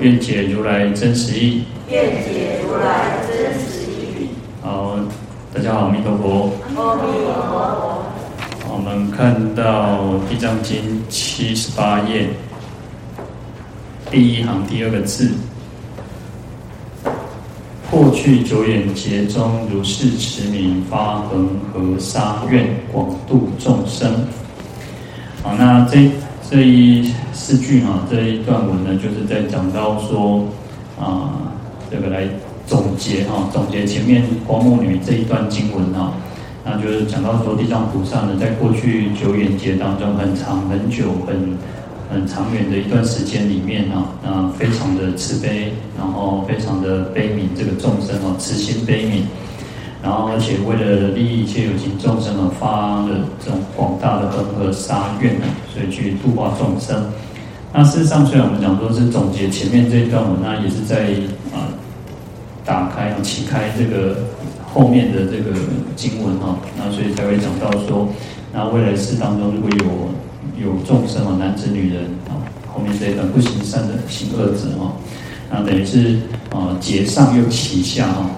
愿解如来真实义。愿解如来真实义。好，大家好，阿弥陀佛。阿弥陀佛。我们看到《地藏经》七十八页第一行第二个字。过去久远劫中，如是持名发恒河沙愿，广度众生。好，那这这一四句哈，这一段文呢，就是在讲到说啊，这个来总结哈，总结前面光目女这一段经文哈，那就是讲到说地藏菩萨呢，在过去久远劫当中，很长很久很。很长远的一段时间里面啊，那非常的慈悲，然后非常的悲悯这个众生哦，慈心悲悯，然后而且为了利益一切有情众生而发了这种广大的恒河沙愿，所以去度化众生。那事实上，虽然我们讲说是总结前面这一段文，那也是在啊打开啊启开这个后面的这个经文哈，那所以才会讲到说，那未来世当中如果有。有众生啊，男子女人啊，后面这一段不行善的行恶者啊，那等于是啊结上又启下啊，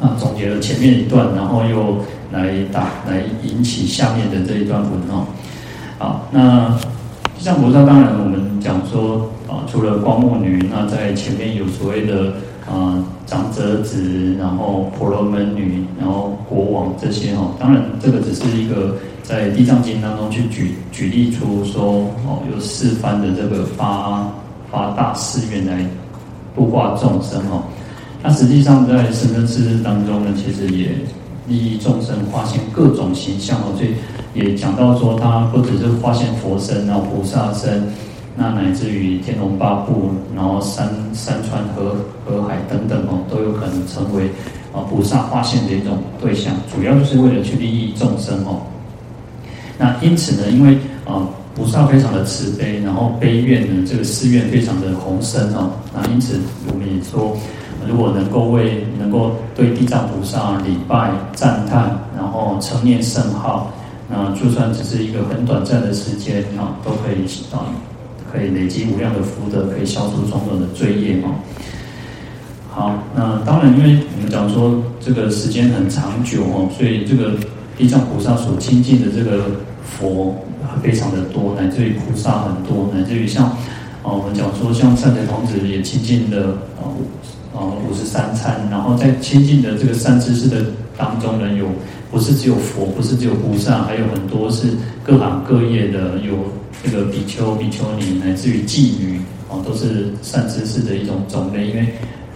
啊总结了前面一段，然后又来打来引起下面的这一段文哦。好，那地藏菩萨当然我们讲说啊，除了光目女，那在前面有所谓的啊长者子，然后婆罗门女，然后国王这些哈，当然这个只是一个。在《地藏经》当中去举举例出说哦，有四番的这个发发大誓愿来度化众生哦。那实际上在生生世世当中呢，其实也利益众生，化现各种形象哦。所以也讲到说，他不只是化现佛身，然后菩萨身，那乃至于天龙八部，然后山山川河河海等等哦，都有可能成为啊菩萨化现的一种对象。主要就是为了去利益众生哦。那因此呢，因为啊，菩萨非常的慈悲，然后悲愿呢，这个誓愿非常的宏深哦。那因此我们也说，如果能够为能够对地藏菩萨礼拜赞叹，然后称念圣号，那就算只是一个很短暂的时间啊，都可以啊，可以累积无量的福德，可以消除种种的罪业哦。好，那当然，因为我们讲说这个时间很长久哦，所以这个地藏菩萨所亲近的这个。佛非常的多，乃至于菩萨很多，乃至于像，哦，我们讲说像善财童子也亲近的，呃，五十三参，然后在亲近的这个善知识的当中呢，有不是只有佛，不是只有菩萨，还有很多是各行各业的，有这个比丘、比丘尼，乃至于妓女，哦，都是善知识的一种种类，因为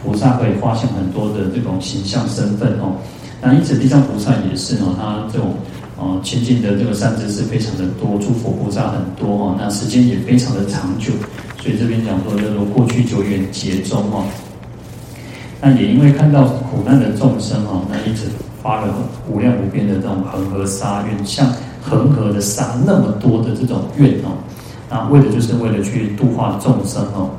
菩萨可以化现很多的这种形象身份哦，那因此地藏菩萨也是哦，他这种。哦，亲近的这个善知识非常的多，诸佛菩萨很多哦，那时间也非常的长久，所以这边讲说叫做过去久远劫中哦，那也因为看到苦难的众生哦，那一直发了无量无边的这种恒河沙愿，像恒河的沙那么多的这种愿哦，那为的就是为了去度化众生哦，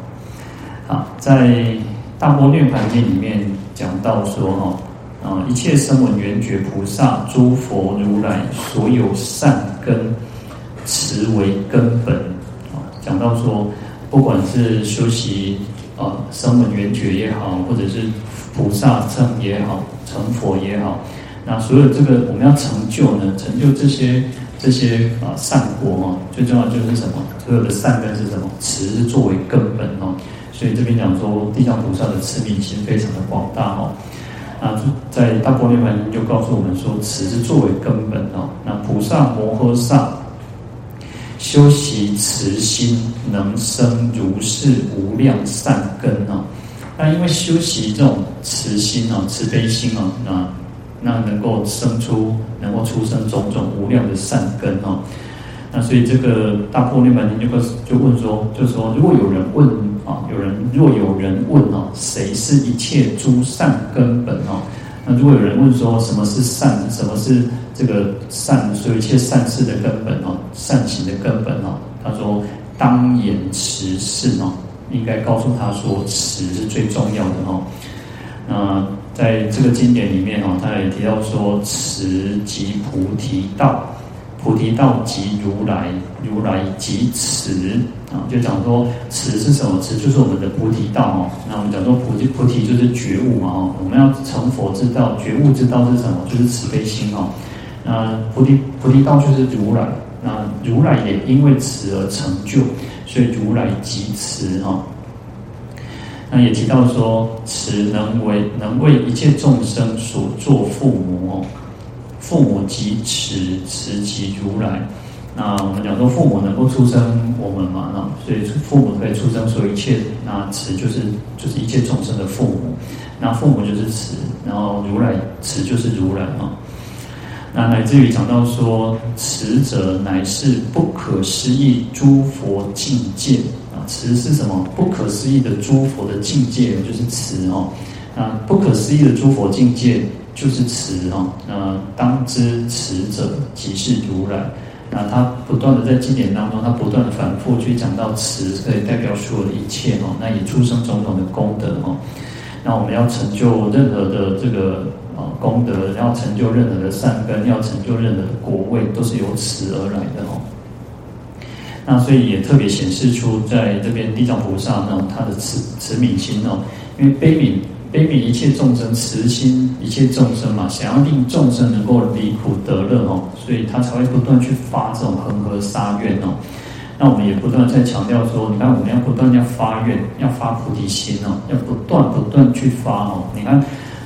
啊，在大般涅槃经里面讲到说哦。啊！一切声闻缘觉菩萨、诸佛如来所有善根，持为根本。啊，讲到说，不管是修习啊声闻缘觉也好，或者是菩萨乘也好，成佛也好，那所有这个我们要成就呢，成就这些这些啊善果啊，最重要就是什么？所有的善根是什么？持作为根本哦。所以这边讲说，地藏菩萨的慈悲心非常的广大哦。那在大般涅槃经就告诉我们说，此是作为根本哦。那菩萨摩诃萨修习慈心，能生如是无量善根哦。那因为修习这种慈心哦，慈悲心哦，那那能够生出，能够出生种种无量的善根哦。那所以这个大破涅槃经就就问说，就说如果有人问啊，有人若有人问哦，谁是一切诸善根本哦？那如果有人问说什么是善，什么是这个善，所有一切善事的根本哦，善行的根本哦？他说当言持是哦，应该告诉他说持是最重要的哦。那在这个经典里面哦，他也提到说持即菩提道。菩提道即如来，如来即持啊，就讲说慈是什么？慈就是我们的菩提道哦。那我们讲说菩提，菩提就是觉悟嘛哦。我们要成佛之道，觉悟之道是什么？就是慈悲心哦。那菩提菩提道就是如来，那如来也因为慈而成就，所以如来即持哈。那也提到说，慈能为能为一切众生所作父母。父母即慈，慈即如来。那我们讲说，父母能够出生我们嘛，那所以父母可以出生所有一切。那慈就是就是一切众生的父母。那父母就是慈，然后如来慈就是如来嘛。那乃至于讲到说，慈者乃是不可思议诸佛境界啊。慈是什么？不可思议的诸佛的境界就是慈哦。那不可思议的诸佛境界。就是慈哦，那当知慈者即是如来。那他不断的在经典当中，他不断的反复去讲到慈可以代表所有的一切哦。那也出生种种的功德哦，那我们要成就任何的这个啊功德，要成就任何的善根，要成就任何的果位，都是由持而来的哦。那所以也特别显示出在这边地藏菩萨呢他的慈慈悯心哦，因为悲悯。悲悯一切众生，慈心一切众生嘛，想要令众生能够离苦得乐哦，所以他才会不断去发这种恒河沙愿哦。那我们也不断在强调说，你看我们要不断要发愿，要发菩提心哦，要不断不断去发哦。你看，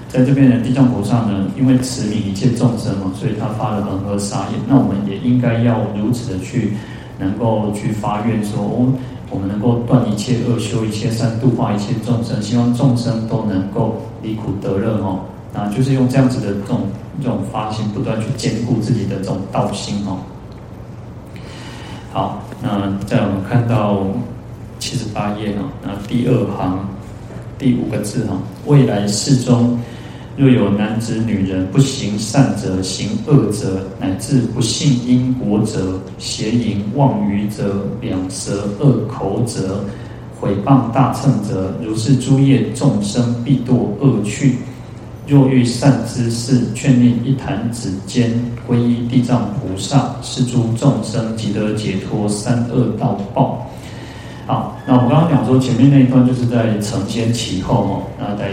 在这边的地藏菩萨呢，因为慈悯一切众生嘛，所以他发了恒河沙愿。那我们也应该要如此的去，能够去发愿说哦。我们能够断一切恶，修一切善，度化一切众生，希望众生都能够离苦得乐哦。那就是用这样子的这种这种发心，不断去坚固自己的这种道心哦。好，那在我们看到七十八页哦，那第二行第五个字哈，未来世中。若有男子、女人不行善者，行恶者，乃至不信因果者，邪淫妄语者，两舌恶口者，毁谤大乘者，如是诸业众生必堕恶趣。若遇善之事，劝令一弹指间，皈依地藏菩萨，是诸众生即得解脱三恶道报。好，那我们刚刚讲说前面那一段就是在承先启后哦，那在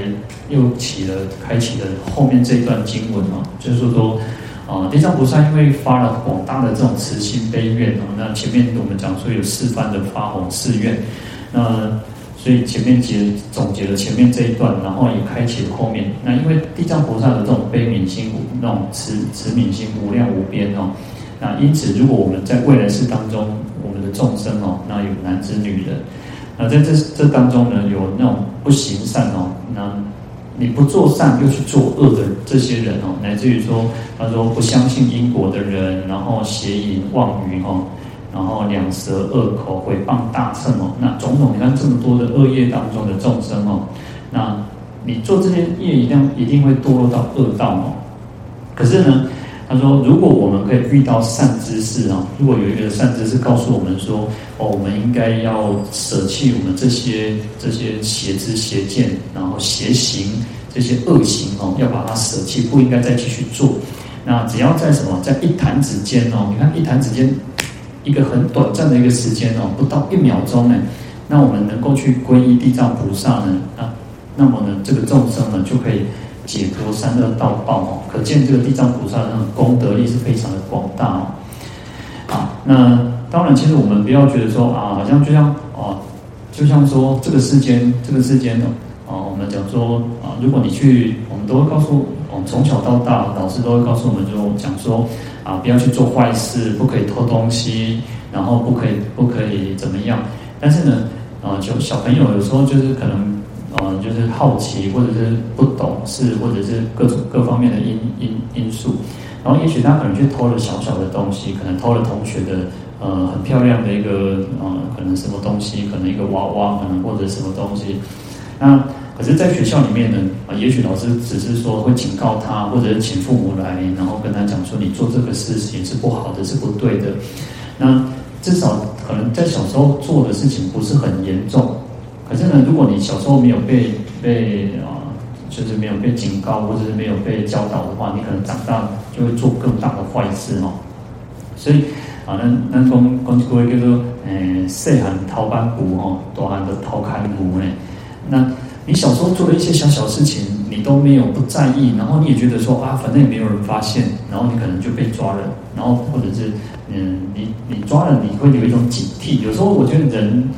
又起了开启了后面这一段经文哦，就是说，啊，地藏菩萨因为发了广大的这种慈心悲愿哦，那前面我们讲说有四番的发弘誓愿，那所以前面结总结了前面这一段，然后也开启了后面。那因为地藏菩萨的这种悲悯心、那种慈慈悯心无量无边哦，那因此如果我们在未来世当中，众生哦，那有男子女人，那在这这当中呢，有那种不行善哦，那你不做善又去做恶的这些人哦，乃至于说他说不相信因果的人，然后邪淫妄语哦，然后两舌恶口毁谤大乘哦，那种种你看这么多的恶业当中的众生哦，那你做这些业一定一定会堕落到恶道哦，可是呢？他说：“如果我们可以遇到善知识啊，如果有一个善知识告诉我们说，哦，我们应该要舍弃我们这些这些邪知邪见，然后邪行这些恶行哦，要把它舍弃，不应该再继续做。那只要在什么，在一弹指间哦，你看一弹指间，一个很短暂的一个时间哦，不到一秒钟呢，那我们能够去皈依地藏菩萨呢，啊，那么呢，这个众生呢就可以。”解脱三恶道报哦，可见这个地藏菩萨的那种功德力是非常的广大哦。啊，那当然，其实我们不要觉得说啊，好像就像啊，就像说这个世间，这个世间哦，我们讲说啊，如果你去，我们都会告诉我们从小到大，老师都会告诉我们就讲说啊，不要去做坏事，不可以偷东西，然后不可以不可以怎么样。但是呢，啊，就小朋友有时候就是可能。嗯，就是好奇，或者是不懂事，或者是各种各方面的因因因素，然后也许他可能去偷了小小的东西，可能偷了同学的呃很漂亮的一个呃可能什么东西，可能一个娃娃，可能或者什么东西。那可是，在学校里面呢，啊，也许老师只是说会警告他，或者是请父母来，然后跟他讲说，你做这个事情是不好的，是不对的。那至少可能在小时候做的事情不是很严重。可是呢，如果你小时候没有被被啊，就是没有被警告，或者是没有被教导的话，你可能长大就会做更大的坏事哦。所以啊，那那讲讲一句叫做，诶，细汉偷板斧吼，大汉就偷砍斧呢。那你小时候做了一些小小事情，你都没有不在意，然后你也觉得说啊，反正也没有人发现，然后你可能就被抓了，然后或者是嗯，你你抓了，你会有一种警惕。有时候我觉得人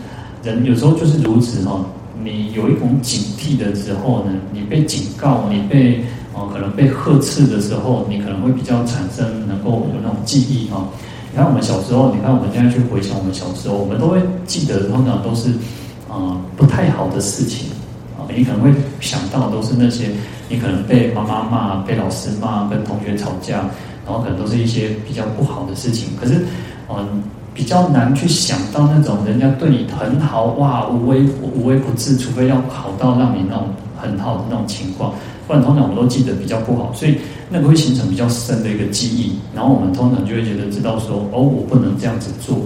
人有时候就是如此哈，你有一种警惕的时候呢，你被警告，你被哦可能被呵斥的时候，你可能会比较产生能够有那种记忆哈。你看我们小时候，你看我们现在去回想我们小时候，我们都会记得，通常都是。啊，不太好的事情啊，你可能会想到都是那些你可能被妈妈骂、被老师骂、跟同学吵架，然后可能都是一些比较不好的事情。可是，嗯，比较难去想到那种人家对你很好哇，无微无微不至，除非要好到让你那种很好的那种情况，不然通常我们都记得比较不好，所以那个会形成比较深的一个记忆。然后我们通常就会觉得知道说，哦，我不能这样子做。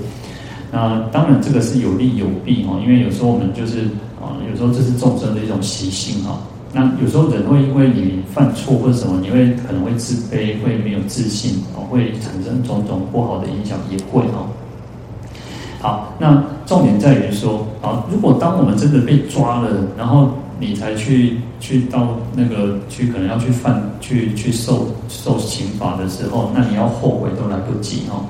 那当然，这个是有利有弊哈，因为有时候我们就是啊，有时候这是众生的一种习性哈。那有时候人会因为你犯错或者什么，你会可能会自卑，会没有自信，会产生种种不好的影响，也会哈。好，那重点在于说啊，如果当我们真的被抓了，然后你才去去到那个去可能要去犯去去受受刑罚的时候，那你要后悔都来不及哈。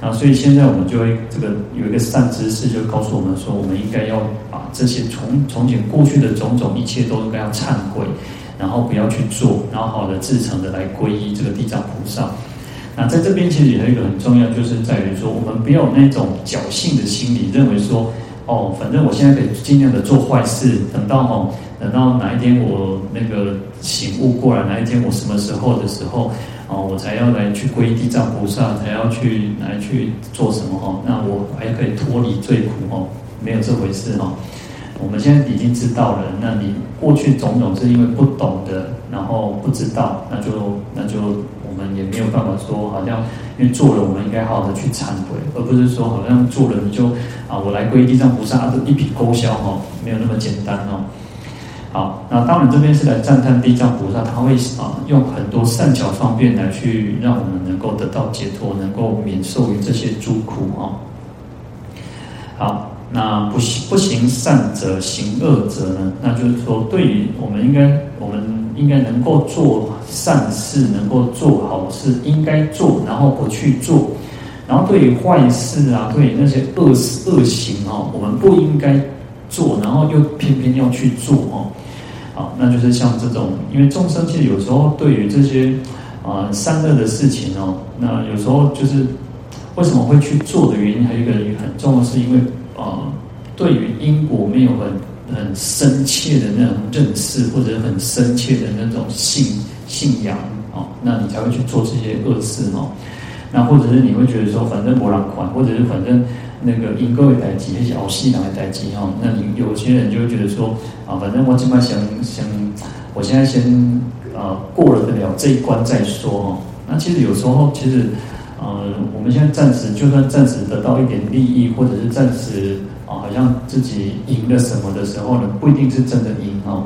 啊，所以现在我们就会这个有一个善知识，就告诉我们说，我们应该要把这些从从前过去的种种一切都应该要忏悔，然后不要去做，然后好的至诚的来皈依这个地藏菩萨。那在这边其实也有一个很重要，就是在于说，我们不要有那种侥幸的心理，认为说，哦，反正我现在可以尽量的做坏事，等到哦，等到哪一天我那个醒悟过来，哪一天我什么时候的时候。哦，我才要来去皈依地藏菩萨，才要去来去做什么哈？那我还可以脱离罪苦哦，没有这回事哈。我们现在已经知道了，那你过去种种是因为不懂的，然后不知道，那就那就也没有办法说，好像因为做了，我们应该好好的去忏悔，而不是说好像做了你就啊，我来皈依地藏菩萨，啊，一笔勾销哈，没有那么简单哦。好，那当然这边是来赞叹地藏菩萨，他会啊用很多善巧方便来去让我们能够得到解脱，能够免受于这些诸苦哦。好，那不行不行善者行恶者呢？那就是说，对于我们应该我们应该能够做善事，能够做好事，应该做，然后不去做。然后对于坏事啊，对于那些恶事恶行啊，我们不应该做，然后又偏偏要去做哦。好，那就是像这种，因为众生其实有时候对于这些啊、善恶的事情哦，那有时候就是为什么会去做的原因，还有一个很重要，是因为啊、对于因果没有很很深切的那种认识，或者很深切的那种信信仰、哦，那你才会去做这些恶事哦。那或者是你会觉得说，反正没人管，或者是反正。那个因果的代志，那些后世人的代志哈，那你有些人就会觉得说啊，反正我起码想想，我现在先啊过了得了这一关再说哈。那其实有时候，其实呃，我们现在暂时就算暂时得到一点利益，或者是暂时啊，好像自己赢了什么的时候呢，不一定是真的赢哈。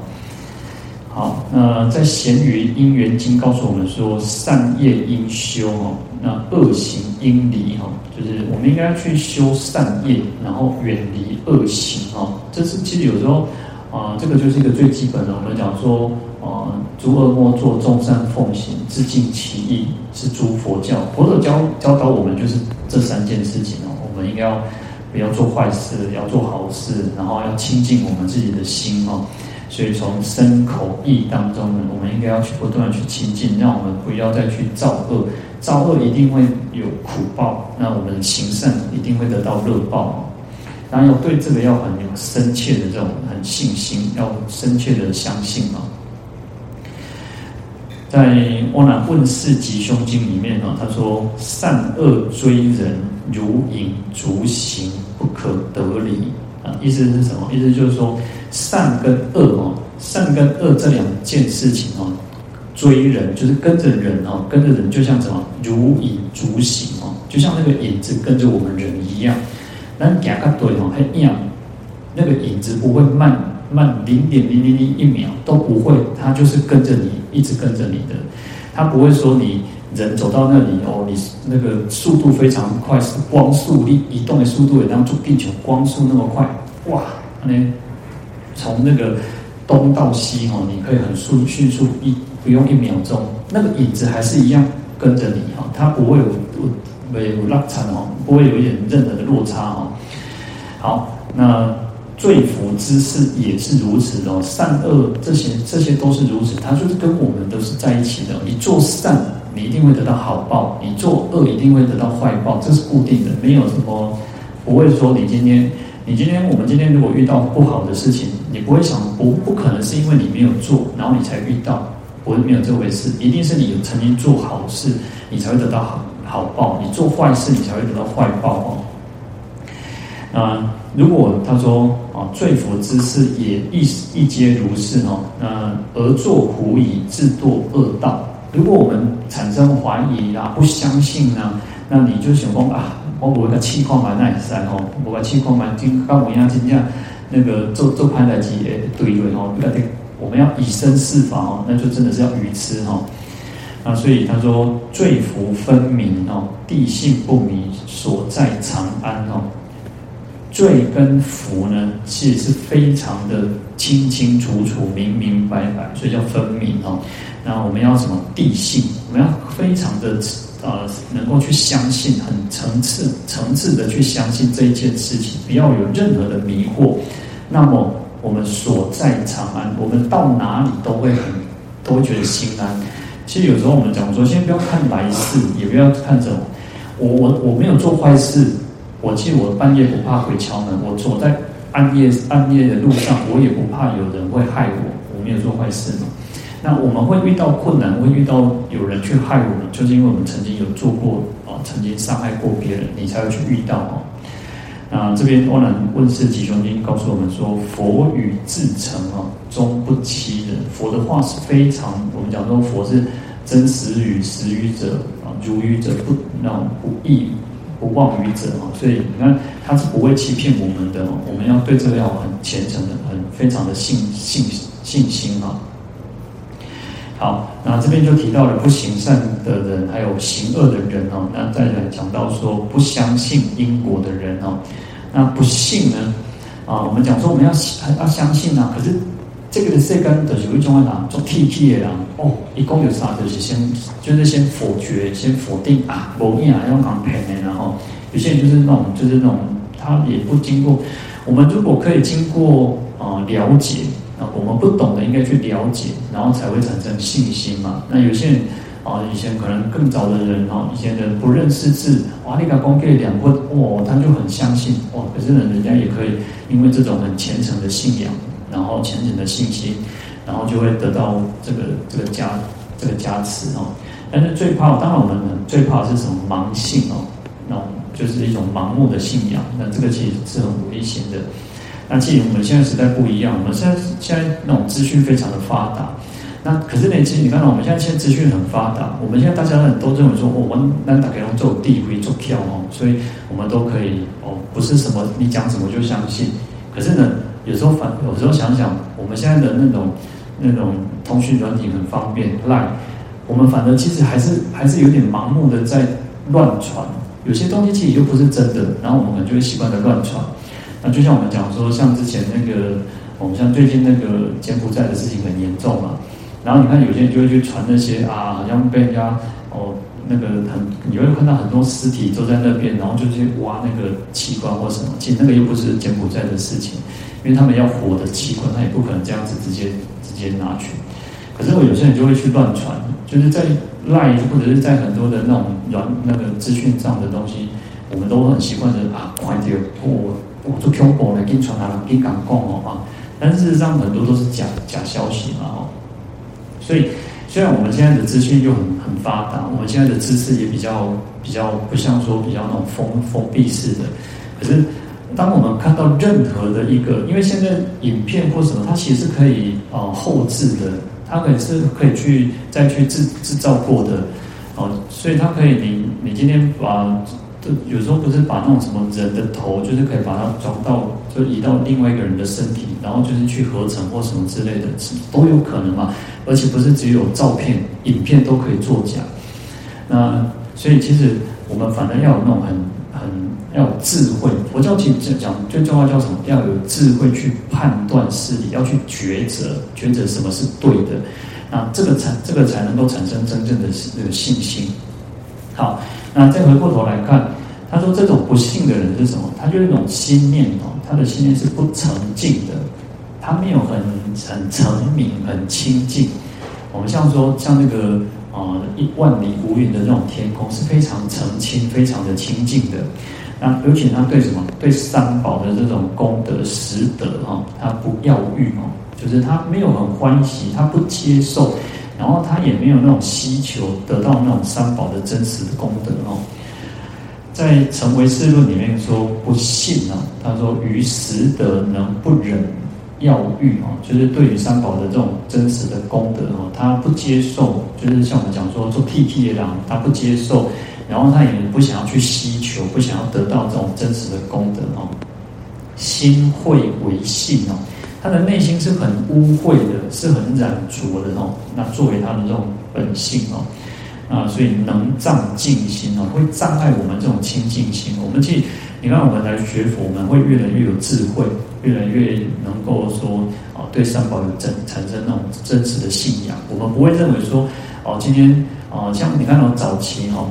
好，那在《咸鱼因缘经》告诉我们说，善业应修哈。那恶行应离哈，就是我们应该去修善业，然后远离恶行哈。这是其实有时候啊、这个就是一个最基本的。我们讲说啊，诸恶莫作，众善奉行，自尽其意，是诸佛教。佛陀教教导我们就是这三件事情哦。我们应该要不要做坏事，要做好事，然后要清净我们自己的心哈。所以从身口意当中呢，我们应该要去不断的去清净，让我们不要再去造恶。造恶一定会有苦报，那我们行善一定会得到乐报。当然要对这个要很有深切的这种很信心，要深切的相信啊。在《阿难问事吉凶经》里面呢，他说：“善恶追人，如影逐形，不可得离。”啊，意思是什么？意思就是说，善跟恶哦，善跟恶这两件事情哦，追人就是跟着人哦，跟着人就像什么，如影逐形哦，就像那个影子跟着我们人一样。那夹个对哦，还一样，那个影子不会慢。慢零点零零零一秒都不会，它就是跟着你，一直跟着你的，它不会说你人走到那里哦，你那个速度非常快，是光速力移动的速度也当做地球光速那么快，哇，那从那个东到西哦，你可以很速迅速一不用一秒钟，那个影子还是一样跟着你哈，它不会有没有落差哦，不会有一点任何的落差哦。好，那。罪福之事也是如此哦，善恶这些这些都是如此，它就是跟我们都是在一起的。你做善，你一定会得到好报；你做恶，一定会得到坏报，这是固定的，没有什么不会说你今天你今天我们今天如果遇到不好的事情，你不会想不不可能是因为你没有做，然后你才遇到，不会没有这回事，一定是你曾经做好事，你才会得到好好报；你做坏事，你才会得到坏报哦。啊，如果他说啊，罪福之事也亦亦皆如是哦，那而作苦以，自堕恶道。如果我们产生怀疑啊，不相信呢、那你就想说啊，我我个气矿蛮耐塞哦，我个气矿蛮金刚模样金样，那个做做潘来基诶对对哦，不要我们要以身试法哦，那就真的是要愚痴哦。啊，所以他说罪福分明哦，地性不明，所在长安哦。罪跟福呢，其实是非常的清清楚楚、明明白白，所以叫分明哦。那我们要什么地性？我们要非常的呃，能够去相信，很层次、层次的去相信这一件事情，不要有任何的迷惑。那么我们所在长安，我们到哪里都会很，都会觉得心安。其实有时候我们讲说，先不要看来世，也不要看什么，我我我没有做坏事。我记得我半夜不怕鬼敲门，我走在暗夜暗夜的路上，我也不怕有人会害我。我没有做坏事嘛。那我们会遇到困难，会遇到有人去害我们，就是因为我们曾经有做过啊，曾经伤害过别人，你才会去遇到哦。那这边《阿难问世吉兄经》告诉我们说，佛语自成啊，终不欺人。佛的话是非常，我们讲说佛是真实语，实语者啊，如语者不那种不异。不妄语者哦，所以你看他是不会欺骗我们的。我们要对这个要很虔诚的、很非常的信信信心啊。好，那这边就提到了不行善的人，还有行恶的人哦。那再来讲到说不相信因果的人哦。那不信呢？啊，我们讲说我们要要相信啊，可是。这个的世间就是有一种人做 T T 的人哦，一共有啥就是先就是先否决，先否定啊，某一啊要讲骗的，然后有些人就是那种就是那种他也不经过，我们如果可以经过啊、了解啊，我们不懂的应该去了解，然后才会产生信心嘛。那有些人啊，以前可能更早的人啊，以前的不认识字，哇，你个光给两分哇，他就很相信哇，可是呢，人家也可以因为这种很虔诚的信仰。然后虔诚的信心，然后就会得到这个这个加这个加持哦。但是最怕，当然我们最怕的是什么盲信哦，那种就是一种盲目的信仰。那这个其实是很危险的。那其实我们现在时代不一样，我们现在现在那种资讯非常的发达。那可是呢，其实你看到我们现在现在资讯很发达，我们现在大家都认为说，我们那打开用做地会做票哦，所以我们都可以哦，不是什么你讲什么就相信。可是呢？有时候反，有时候想想，我们现在的那种那种通讯软体很方便赖我们反正其实还是还是有点盲目的在乱传，有些东西其实又不是真的，然后我们可能就会习惯的乱传。那就像我们讲说，像之前那个，我们像最近那个柬埔寨的事情很严重嘛，然后你看有些人就会去传那些啊，好像被人家哦。那个很，你会看到很多尸体都在那边，然后就去挖那个器官或什么，其实那个又不是柬埔寨的事情，因为他们要活的器官，他也不可能这样子直接直接拿去。可是我有些人就会去乱传，就是在 Line 或者是在很多的那种软那个资讯上的东西，我们都很习惯的啊，快点我我做恐怖来给你传达，给讲讲哦啊，但事实上很多都是假假消息嘛哦，所以。虽然我们现在的资讯又很很发达，我们现在的知识也比较比较不像说比较那种封封闭式的，可是当我们看到任何的一个，因为现在影片或什么，它其实是可以呃后置的，它可以是可以去再去制制造过的，哦，所以它可以你你今天把。有时候不是把那种什么人的头，就是可以把它装到，就移到另外一个人的身体，然后就是去合成或什么之类的，都有可能嘛。而且不是只有照片、影片都可以作假。那所以其实我们反而要有那种很很要有智慧。佛教其实讲最重要叫什么？要有智慧去判断事理，要去抉择，抉择什么是对的。那这个才这个才能够产生真正的这个信心。好。那再回过头来看，他说这种不幸的人是什么？他就是一种心念哦，他的心念是不澄净的，他没有很很澄明、很清净。我们像说像那个啊一万里无云的那种天空是非常澄清、非常的清净的。那尤其他对什么？对三宝的这种功德、实德哈，他不要欲哦，就是他没有很欢喜，他不接受。然后他也没有那种希求得到那种三宝的真实的功德哦，在《成唯识论》里面说不信啊，他说于实德能不忍要欲哦，就是对于三宝的这种真实的功德哦，他不接受，就是像我们讲说做 T T 的狼，他不接受，然后他也不想要去希求，不想要得到这种真实的功德哦，心会为信哦。他的内心是很污秽的，是很染浊的哦。那作为他的这种本性哦，啊，所以能障净心哦，会障碍我们这种清净心。我们去，你看我们来学佛，我们会越来越有智慧，越来越能够说啊，对三宝有真产生那种真实的信仰。我们不会认为说哦，今天啊，像你看到早期哈，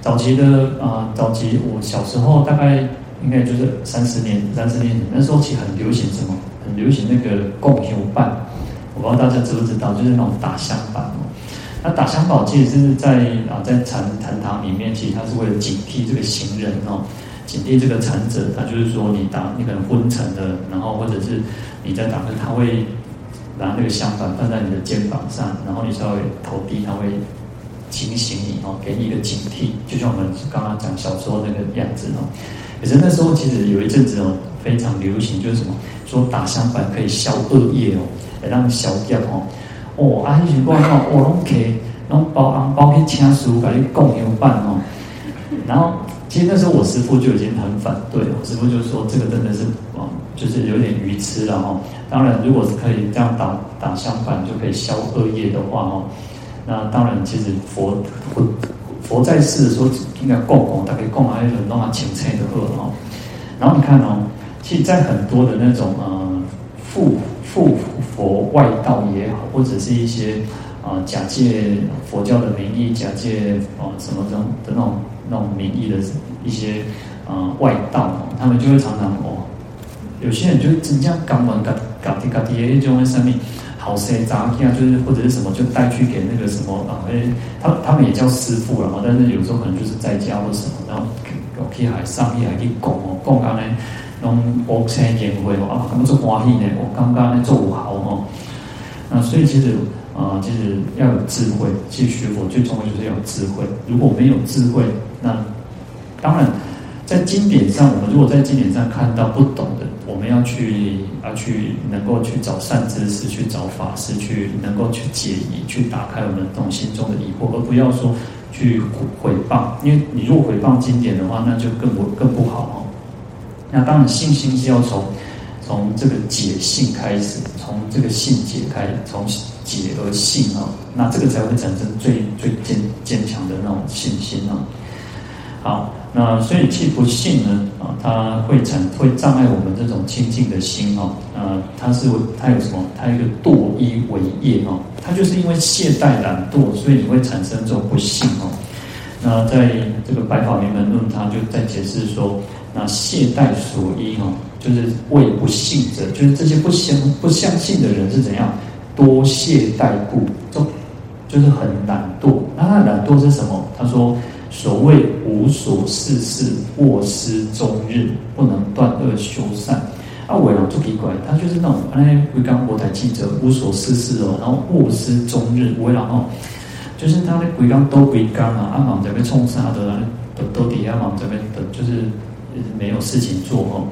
早期的啊，早期我小时候大概应该就是三十年、三十年前，那时候其实很流行什么？很流行那个供香板，我不知道大家知不知道，就是那种打香板哦。那打香宝其实是在啊，在禅禅堂里面，其实它是为了警惕这个行人哦，警惕这个禅者。他就是说，你打你可能昏沉的，然后或者是你在打，他会拿那个香板放在你的肩膀上，然后你稍微头低，他会警醒你哦，给你一个警惕，就像我们刚刚讲小时候那个样子哦。可是那时候其实有一阵子哦，非常流行，就是什么？说打香板可以消恶业哦，来让消业哦。哦，啊，以前讲那种我拢给，拢包红包去请师父给你供香板哦。然后，其实那时候我师父就已经很反对了，我师父就说这个真的是哦，就是有点愚痴了哈。当然，如果是可以这样打打香板就可以消恶业的话哦，那当然其实佛佛佛在世的时候应该供供，大概供还是弄啊清菜的喝哦。然后你看哦。其实，在很多的那种呃，附附佛外道也好，或者是一些啊、呃、假借佛教的名义，假借哦、呃、什么这种的那种那种名义的一些、呃、外道，他们就会常常哦，有些人就真这样刚完嘎嘎滴嘎滴，就会上面好些杂片啊，就是或者是什么，就带去给那个什么啊，诶，他他们也叫师父了嘛，但是有时候可能就是在家或什么，然后去海上去海去供哦，供刚呢。拢无生宴会哦，啊，咁做欢喜呢，我刚刚呢做好哦。那所以其实啊、呃，其实要有智慧。其实学佛最重要就是要有智慧。如果没有智慧，那当然在经典上，我们如果在经典上看到不懂的，我们要去要去能够去找善知识，去找法师，去能够去解疑，去打开我们这种心中的疑惑，而不要说去毁谤。因为你如果毁谤经典的话，那就更不更不好哦。那当然，信心是要从从这个解信开始，从这个信解开，从解而信啊，那这个才会产生最最坚坚强的那种信心啊。好，那所以其不信呢啊，它会产会障碍我们这种清净的心啊。呃，它是它有什么？它有一个堕一为业哦，它就是因为懈怠懒惰，所以你会产生这种不信哦。那在这个《白法明门论》，它就在解释说。那懈怠所依哦，就是为不信者，就是这些不相不相信的人是怎样多懈怠故，就就是很懒惰。那他懒惰是什么？他说：所谓无所事事，卧思终日，不能断恶修善，啊，伟人就奇怪，他就是那种哎，回刚国台记者无所事事哦，然后卧丝终日，伟人哦，就是他的回刚都回刚啊，阿忙在边冲杀的，都都底下忙这边的，就是没有事情做哦，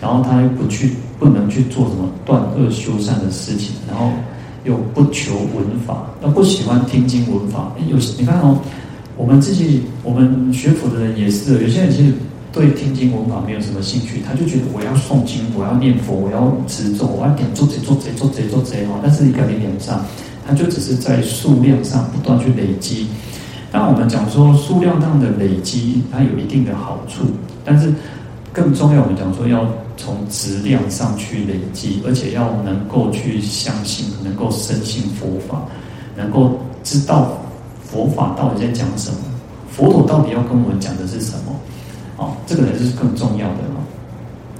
然后他又不去，不能去做什么断恶修善的事情，然后又不求闻法，又不喜欢听经闻法，哎，有你看哦。我们自己，我们学佛的人也是，有些人其实对听经闻法没有什么兴趣，他就觉得我要诵经，我要念佛，我要持咒，我要点做贼做贼做贼做贼哦。但是一个理念上，他就只是在数量上不断去累积。当我们讲说数量上的累积，它有一定的好处，但是更重要，我们讲说要从质量上去累积，而且要能够去相信，能够深信佛法，能够知道。佛法到底在讲什么？佛陀到底要跟我们讲的是什么？哦，这个才是更重要的哦。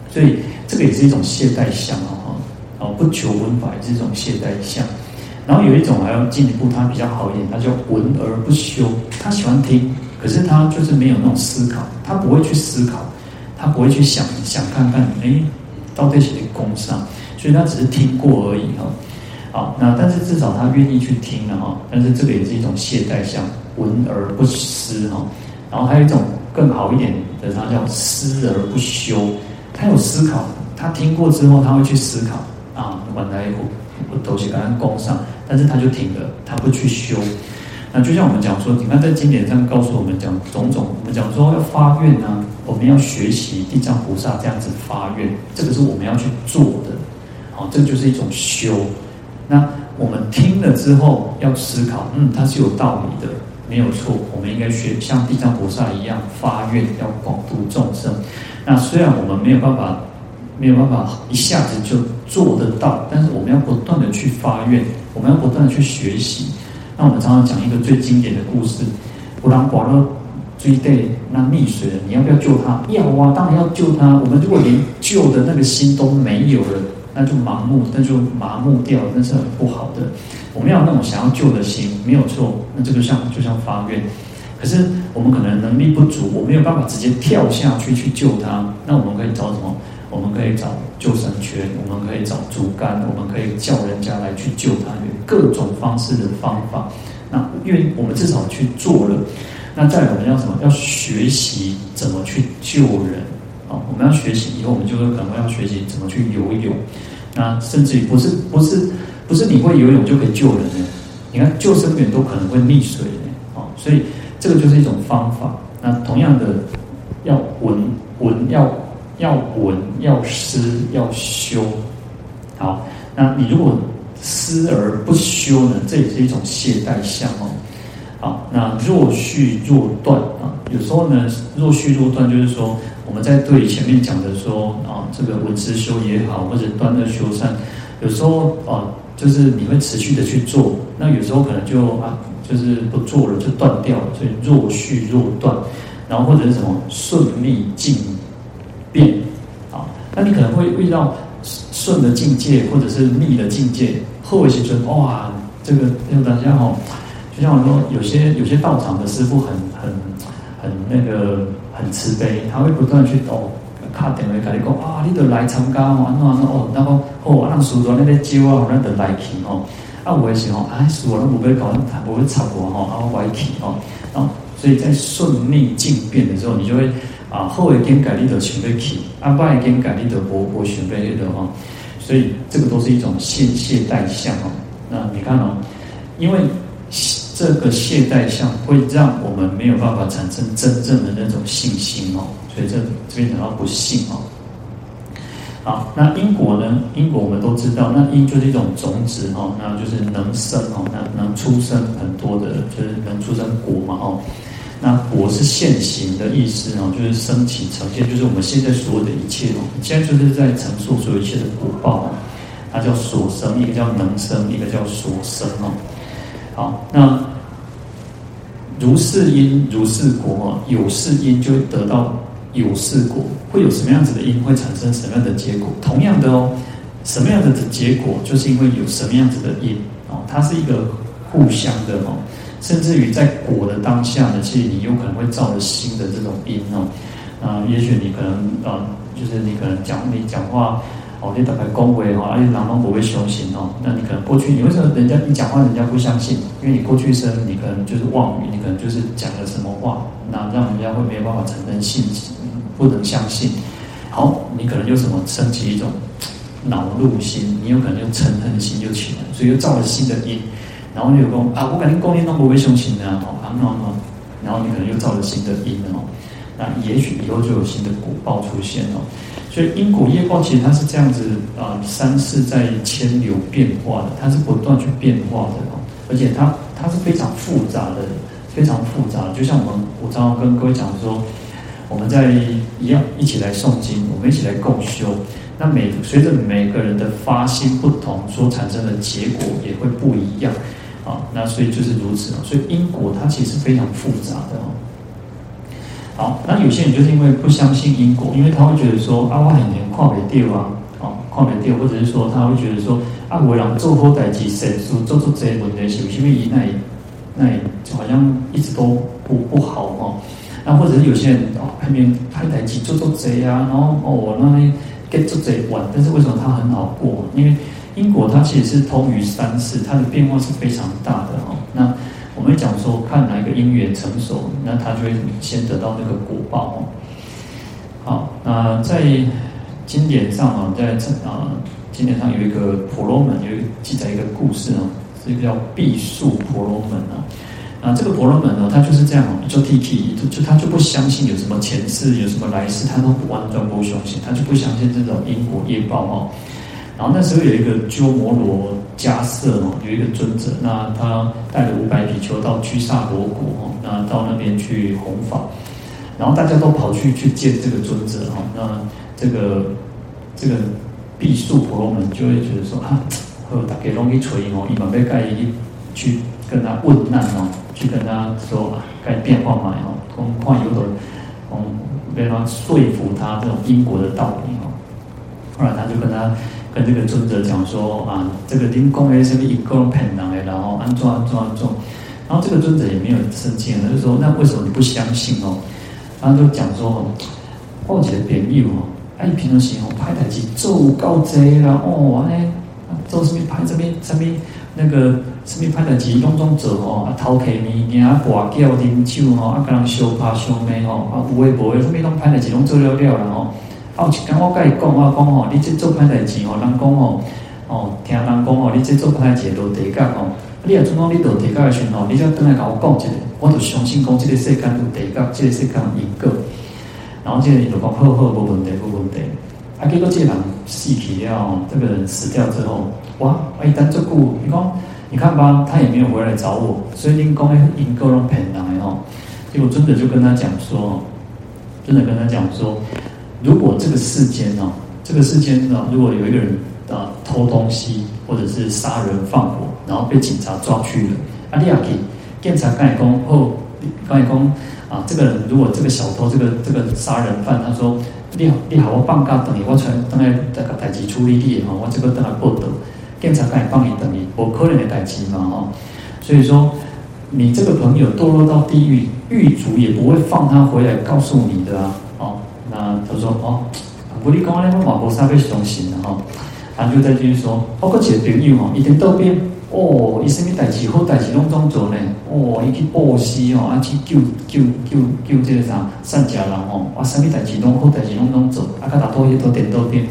所以这个也是一种懈怠相哦，哦，不求闻法也是一种懈怠相。然后有一种还要进一步，它比较好一点，它叫闻而不修。他喜欢听，可是他就是没有那种思考，他不会去思考，他不会去想想看看，哎，到底谁攻上？所以他只是听过而已哈。好，那但是至少他愿意去听了哈，但是这个也是一种懈怠相，闻而不思哈。然后还有一种更好一点的，他叫思而不修。他有思考，他听过之后他会去思考啊，本来我我都是刚刚供上，但是他就停了，他不去修。那就像我们讲说，你看在经典上告诉我们讲种种，我们讲说要发愿呢，我们要学习地藏菩萨这样子发愿，这个是我们要去做的。好，这就是一种修。那我们听了之后要思考，嗯，它是有道理的，没有错。我们应该学像地藏菩萨一样发愿，要广度众生。那虽然我们没有办法，没有办法一下子就做得到，但是我们要不断的去发愿，我们要不断的去学习。那我们常常讲一个最经典的故事：不然寡乐追队那溺水了，你要不要救他？要啊，当然要救他。我们如果连救的那个心都没有了。那就盲目，那就麻木掉，那是很不好的。我们要那种想要救的心，没有错。那这个像就像发愿，可是我们可能能力不足，我没有办法直接跳下去去救他。那我们可以找什么？我们可以找救生圈，我们可以找竹竿，我们可以叫人家来去救他，各种方式的方法。那因为我们至少去做了。那再我们要什么？要学习怎么去救人。啊，我们要学习以后，我们就会可能要学习怎么去游泳。那甚至于不是不是不是你会游泳就可以救人的，你看救生员都可能会溺水的。啊，所以这个就是一种方法。那同样的，要闻闻要要闻要思要修。好，那你如果思而不修呢，这也是一种懈怠相哦。好，那若续若断啊，有时候呢，若续若断就是说。我们在对前面讲的说啊，这个闻思修也好，或者断恶修善，有时候啊，就是你会持续的去做，那有时候可能就啊，就是不做了就断掉了，所以若续若断，然后或者是什么顺逆境变啊，那你可能会遇到顺的境界或者是逆的境界，后尾觉得哇，这个要大家哈，就像我说，有些有些道场的师傅很很很那个。很慈悲，他会不断去哦，卡电话跟你讲啊，你得来参加哦，那那哦，那个哦，啊，让师傅那边招啊，让得来去哦，啊，我也是哦，啊，师傅那不会搞，不会插我哈，啊，我去哦，啊，所以在顺逆境变的时候，你就会啊，后会更改你的想要去，啊，不会更改你的我我想要的哈，所以这个都是一种懈懈怠相哦。那你看哦，因为。这个懈怠相会让我们没有办法产生真正的那种信心哦，所以这这边讲到不信哦。好，那因果呢？因果我们都知道，那因就是一种种子哦，那就是能生哦，那能出生很多的，就是能出生果嘛哦。那果是现行的意思哦，就是升起呈现，就是我们现在所有的一切哦，现在就是在承受所有一切的果报，它叫所生，一个叫能生，一个叫所生哦。好，那如是因如是果，有是因就会得到有是果，会有什么样子的因，会产生什么样的结果？同样的哦，什么样的结果，就是因为有什么样子的因哦，它是一个互相的哦，甚至于在果的当下呢，其实你有可能会造了新的这种因哦，啊，也许你可能啊，就是你可能讲你讲话哦，你打开恭维哈，而且人拢不会修行哦，那你可能过去你为什么人家你讲话人家不相信？因为你过去生你可能就是妄语，你可能就是讲了什么话，那让人家会没有办法承认信，不能相信。好，你可能就什么升起一种恼怒心，你有可能就嗔恨心就起来，所以又造了新的因。然后你有讲啊，我感觉过去拢不会修行的哦，啊那那，然后你可能又造了新的因哦，那也许以后就有新的果报出现哦。所以因果业报其实它是这样子啊，三世在迁流变化的，它是不断去变化的哦，而且它它是非常复杂的，非常复杂。就像我们我常常跟各位讲说，我们在一样一起来诵经，我们一起来共修，那每随着每个人的发心不同，所产生的结果也会不一样啊。那所以就是如此啊，所以因果它其实非常复杂的哦。好，那有些人就是因为不相信因果，因为他会觉得说啊，我很年看不掉啊，哦，看不掉，或者是说他会觉得说啊，我让做好代志，神书做做这些问题，是不是因为以那那就好像一直都不不好哦？那或者是有些人哦，拍面拍代志做做贼啊，然后哦，我那里给做贼玩，但是为什么他很好过？因为因果它其实是通于三世，它的变化是非常大的哦。那我们讲说，看哪一个因缘成熟，那他就会先得到那个果报哦。好，那在经典上啊，在啊经典上有一个婆罗门，有记载一个故事哦，是一个叫毕宿婆罗门啊。啊，这个婆罗门呢，他就是这样，就 T T，就就他就不相信有什么前世，有什么来世，他都不完全不相信，他就不相信这种因果业报哦。然后那时候有一个鸠摩罗迦叶哦，有一个尊者，那他带了五百比丘到居萨罗国哦，那到那边去弘法，然后大家都跑去去见这个尊者哈，那这个这个毕宿婆罗门就会觉得说啊，和大家容易锤哦，一般被盖一去跟他问难哦，去跟他说啊，该变化嘛哦，从旷有的从被他说服他这种因果的道理哦，后来他就跟他。跟这个尊者讲说啊，这个灵公诶，什么一个人骗人诶，然后安装安装安装，然后这个尊者也没有生气，他就说，那为什么你不相信哦？然后就讲说，报几个朋友哦，哎，平常时候拍台机做高贼啦，哦，哎，做什么拍这边这边那个什么拍台机拢总做哦，啊，偷客物件啊，挂叫啉酒哦，啊，跟人相拍相骂哦，啊，有诶无诶，什么拢拍台机拢做了了然后。哦，一讲我甲伊讲，我讲吼，你即做歹代志吼，人讲吼，哦，听人讲吼，你即做歹代志落地狱吼，你若阵讲你落地狱的时候，你就等来甲我讲一个，我就相信讲即个世间有地狱，这个世间有因果。然后即个人就讲好好，无问题，无问题。啊，结果即个人死去了，这个人死掉之后，哇，哎，等这久，你讲，你看吧，他也没有回来找我，所以你讲的因果拢骗人的吼。结果尊者就跟他讲说，尊者跟他讲说。如果这个世间呢，这个世间呢，如果有一个人啊偷东西，或者是杀人放火，然后被警察抓去了，啊，你要给警察干讲后，干讲啊，这个人如果这个小偷，这个这个杀人犯，他说你好，你好，我放假等你，我出来等来这个代志处理你哈，我这个等来报道，警察干放你等你，不可能的代志嘛哈，所以说你这个朋友堕落到地狱，狱卒也不会放他回来告诉你的啊。啊，他说哦，不你讲安尼，我嘛无啥要相信的哈。他就再继续说，我个一个朋友哦，伊在倒边哦，伊什么代志好代志拢总做呢？哦，伊去报喜哦，啊去救救救救这个啥善家人哦，啊什么代志拢好代志拢总做，啊甲大多伊都点都点。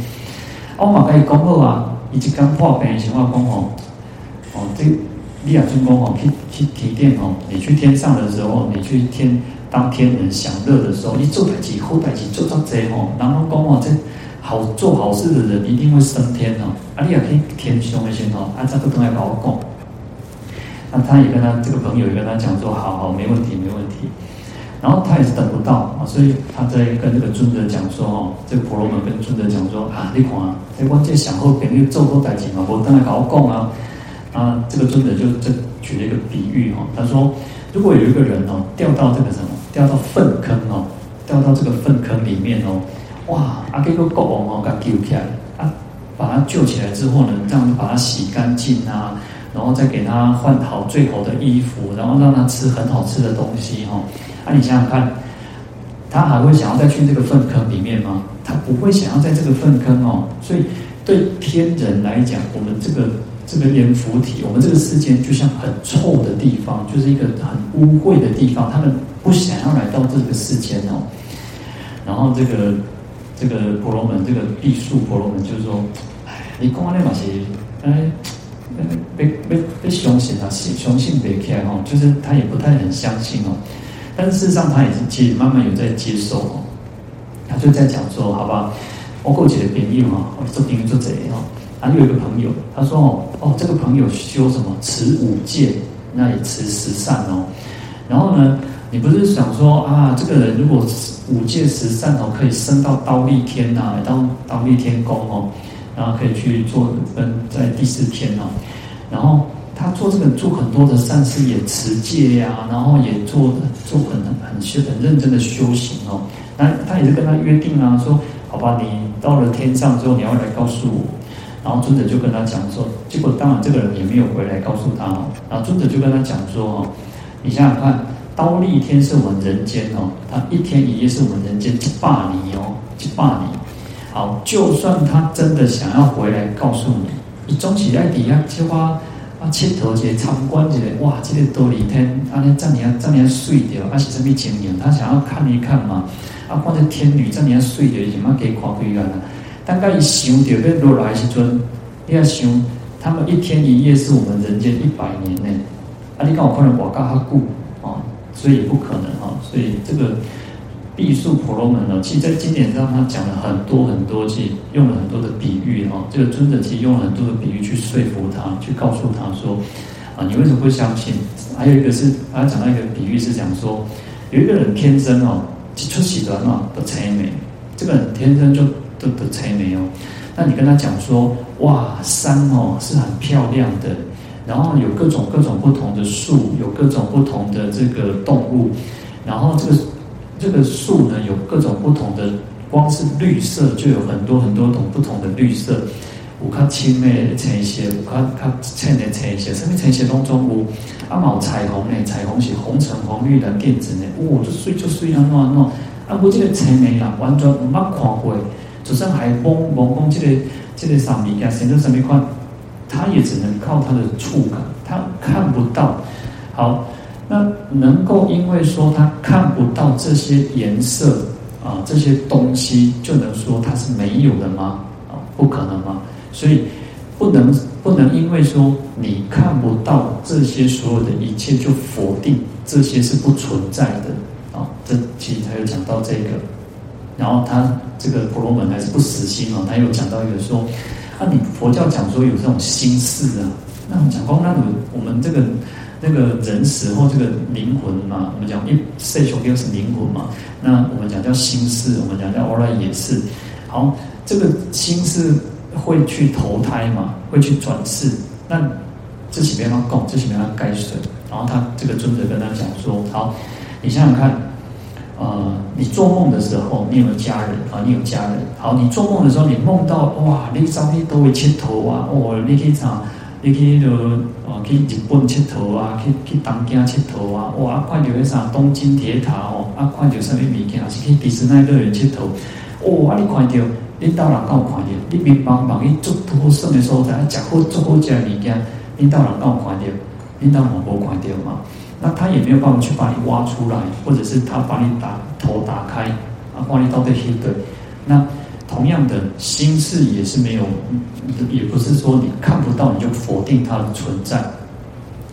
我嘛甲伊讲好啊，伊一刚破病的时候讲吼，哦这你亚尊公哦，去去提点吼，你去天上的时候，你去天。当天人享乐的时候，你做代志好代志做作贼吼，然后讲哦，这好做好事的人一定会升天哦。啊，你也可以天上的先哦，啊，这个都来跟我讲。那他也跟他这个朋友也跟他讲说，好好，没问题，没问题。然后他也是等不到啊，所以他在跟这个尊者讲说哦，这个婆罗门跟尊者讲说啊，你看啊，这我这享后朋友做好代志嘛，我等来跟我讲啊。啊，这个尊者就这举了一个比喻哈，他说，如果有一个人哦，掉到这个什么？掉到粪坑哦，掉到这个粪坑里面哦，哇！阿给个狗王哦，给他救起来，啊，把它救起来之后呢，这样把它洗干净啊，然后再给它换好最好的衣服，然后让它吃很好吃的东西哈。啊，你想想看，它还会想要再去这个粪坑里面吗？它不会想要在这个粪坑哦。所以对天人来讲，我们这个这个阎浮提，我们这个世间就像很臭的地方，就是一个很污秽的地方，他们不想要来到这个世间哦。然后这个这个婆罗门，这个毕宿婆罗门就是说：“哎，你讲那嘛是，哎，被被被相信啊，相信别开哦，就是他也不太很相信哦。但是事实上，他也是其实慢慢有在接受哦。他就在讲说，好吧，我过去的朋友啊，我做朋友做贼哦。还有一个朋友，他说哦哦，这个朋友修什么持五戒，那也持十善哦。然后呢？”你不是想说啊，这个人如果五戒十善哦，可以升到刀立天呐、啊，到忉利天宫哦，然后可以去做分在第四天哦。然后他做这个做很多的善事，也持戒呀、然后也做做很很很认真的修行哦。那他也是跟他约定啊，说好吧，你到了天上之后，你要来告诉我。然后尊者就跟他讲说，结果当然这个人也没有回来告诉他哦。然后尊者就跟他讲说哦，你想想看。刀利天是我们人间哦，他一天一夜是我们人间一百年哦，一百年。好，就算他真的想要回来告诉你，你总是在底下就话啊，切头去参观一下，哇，这个忉利天啊，那这样这样碎掉，啊是什么情形？他想要看一看嘛，啊，看这天女这样碎掉，什么给看开眼啊？大概一想到要落来时阵，你要想，他们一天一夜是我们人间一百年呢，啊，你看我可能活到还久。所以也不可能哈，所以这个毕宿婆罗门呢，其实在经典上他讲了很多很多，其实用了很多的比喻哈。这个尊者其实用了很多的比喻去说服他，去告诉他说啊，你为什么会相信？还有一个是，他讲到一个比喻是讲说，有一个人天生哦，出喜端哦的才美，这个人天生就都的才美哦。那你跟他讲说，哇，山哦是很漂亮的。然后有各种各种不同的树，有各种不同的这个动物，然后这个这个树呢，有各种不同的，光是绿色就有很多很多种不同的绿色。有较青的呈现，有较较浅的呈现，什么呈现当中有啊，冇彩虹呢？彩虹是红橙黄绿蓝靛紫呢？哇，就水就水啊，喏喏，啊，我这个青的啦，完全唔捌看过，就算还懵懵讲这个这个啥物件，甚至什么款。他也只能靠他的触感，他看不到。好，那能够因为说他看不到这些颜色啊，这些东西，就能说它是没有的吗？啊，不可能吗？所以不能不能因为说你看不到这些所有的一切，就否定这些是不存在的啊。这其实他有讲到这个，然后他这个婆罗门还是不死心哦，他又讲到一个说。那、你佛教讲说有这种心事啊？那我们讲光那种我们这个那个人死后这个灵魂嘛，我们讲一世俗就是灵魂嘛。那我们讲叫心事，我们讲叫欧拉也是。好，这个心事会去投胎嘛，会去转世。那这几边要供，这几边要盖水。然后他这个尊者跟他讲说：好，你想想看。呃，你做梦的时候，你有家人啊？你有家人。好，你做梦的时候，你梦到哇，你上面都会切头啊，哦，你去啥？你去就哦，去日本切头啊，去去东京切头啊，哇，啊，看到那啥东京铁塔哦，啊，看到什么物件？是去迪士尼乐园切头。哦，啊，你看到，你到人敢有看到？你明茫茫去做托生的所，在食好做好食的物件，你到人敢有看到？你到人无看到嘛？那他也没有办法去把你挖出来，或者是他把你打头打开，啊，把你倒在黑的。那同样的心事也是没有，也不是说你看不到你就否定它的存在。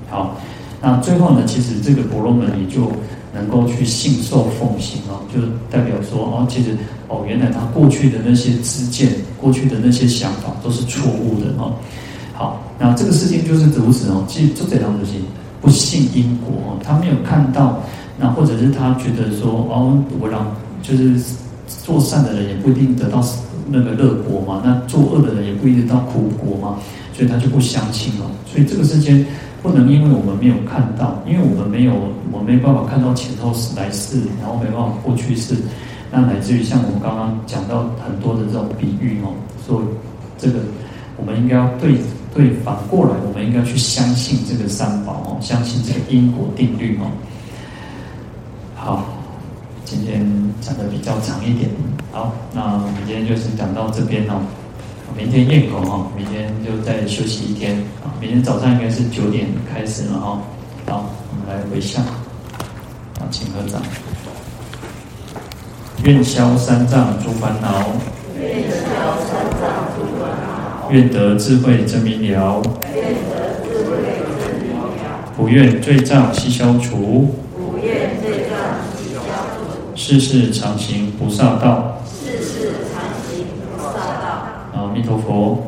好，那最后呢，其实这个婆罗门也就能够去信受奉行哦，就代表说哦，其实哦，原来他过去的那些知见，过去的那些想法都是错误的哦。好，那这个事情就是如此哦，其实就这样子行。不信因果，他没有看到，那或者是他觉得说，哦，我让就是做善的人也不一定得到那个乐果嘛，那做恶的人也不一定得到苦果嘛，所以他就不相信了。所以这个世间不能因为我们没有看到，因为我们没有，我没办法看到前后来世，然后没办法过去世，那乃至于像我们刚刚讲到很多的这种比喻哦，说这个我们应该要对。对，反过来，我们应该去相信这个三宝哦，相信这个因果定律哦。好，今天讲的比较长一点，好，那我们今天就是讲到这边哦。明天验口哈，明天就再休息一天啊。明天早上应该是九点开始了哈。好，我们来回向，啊，请合掌。愿消三障诸烦恼，愿消三障诸烦恼，愿得智慧真明了，愿得智慧真明了，不愿罪障悉消除，不愿罪障悉消除，世世常行菩萨道，世世常行菩萨道。阿弥陀佛。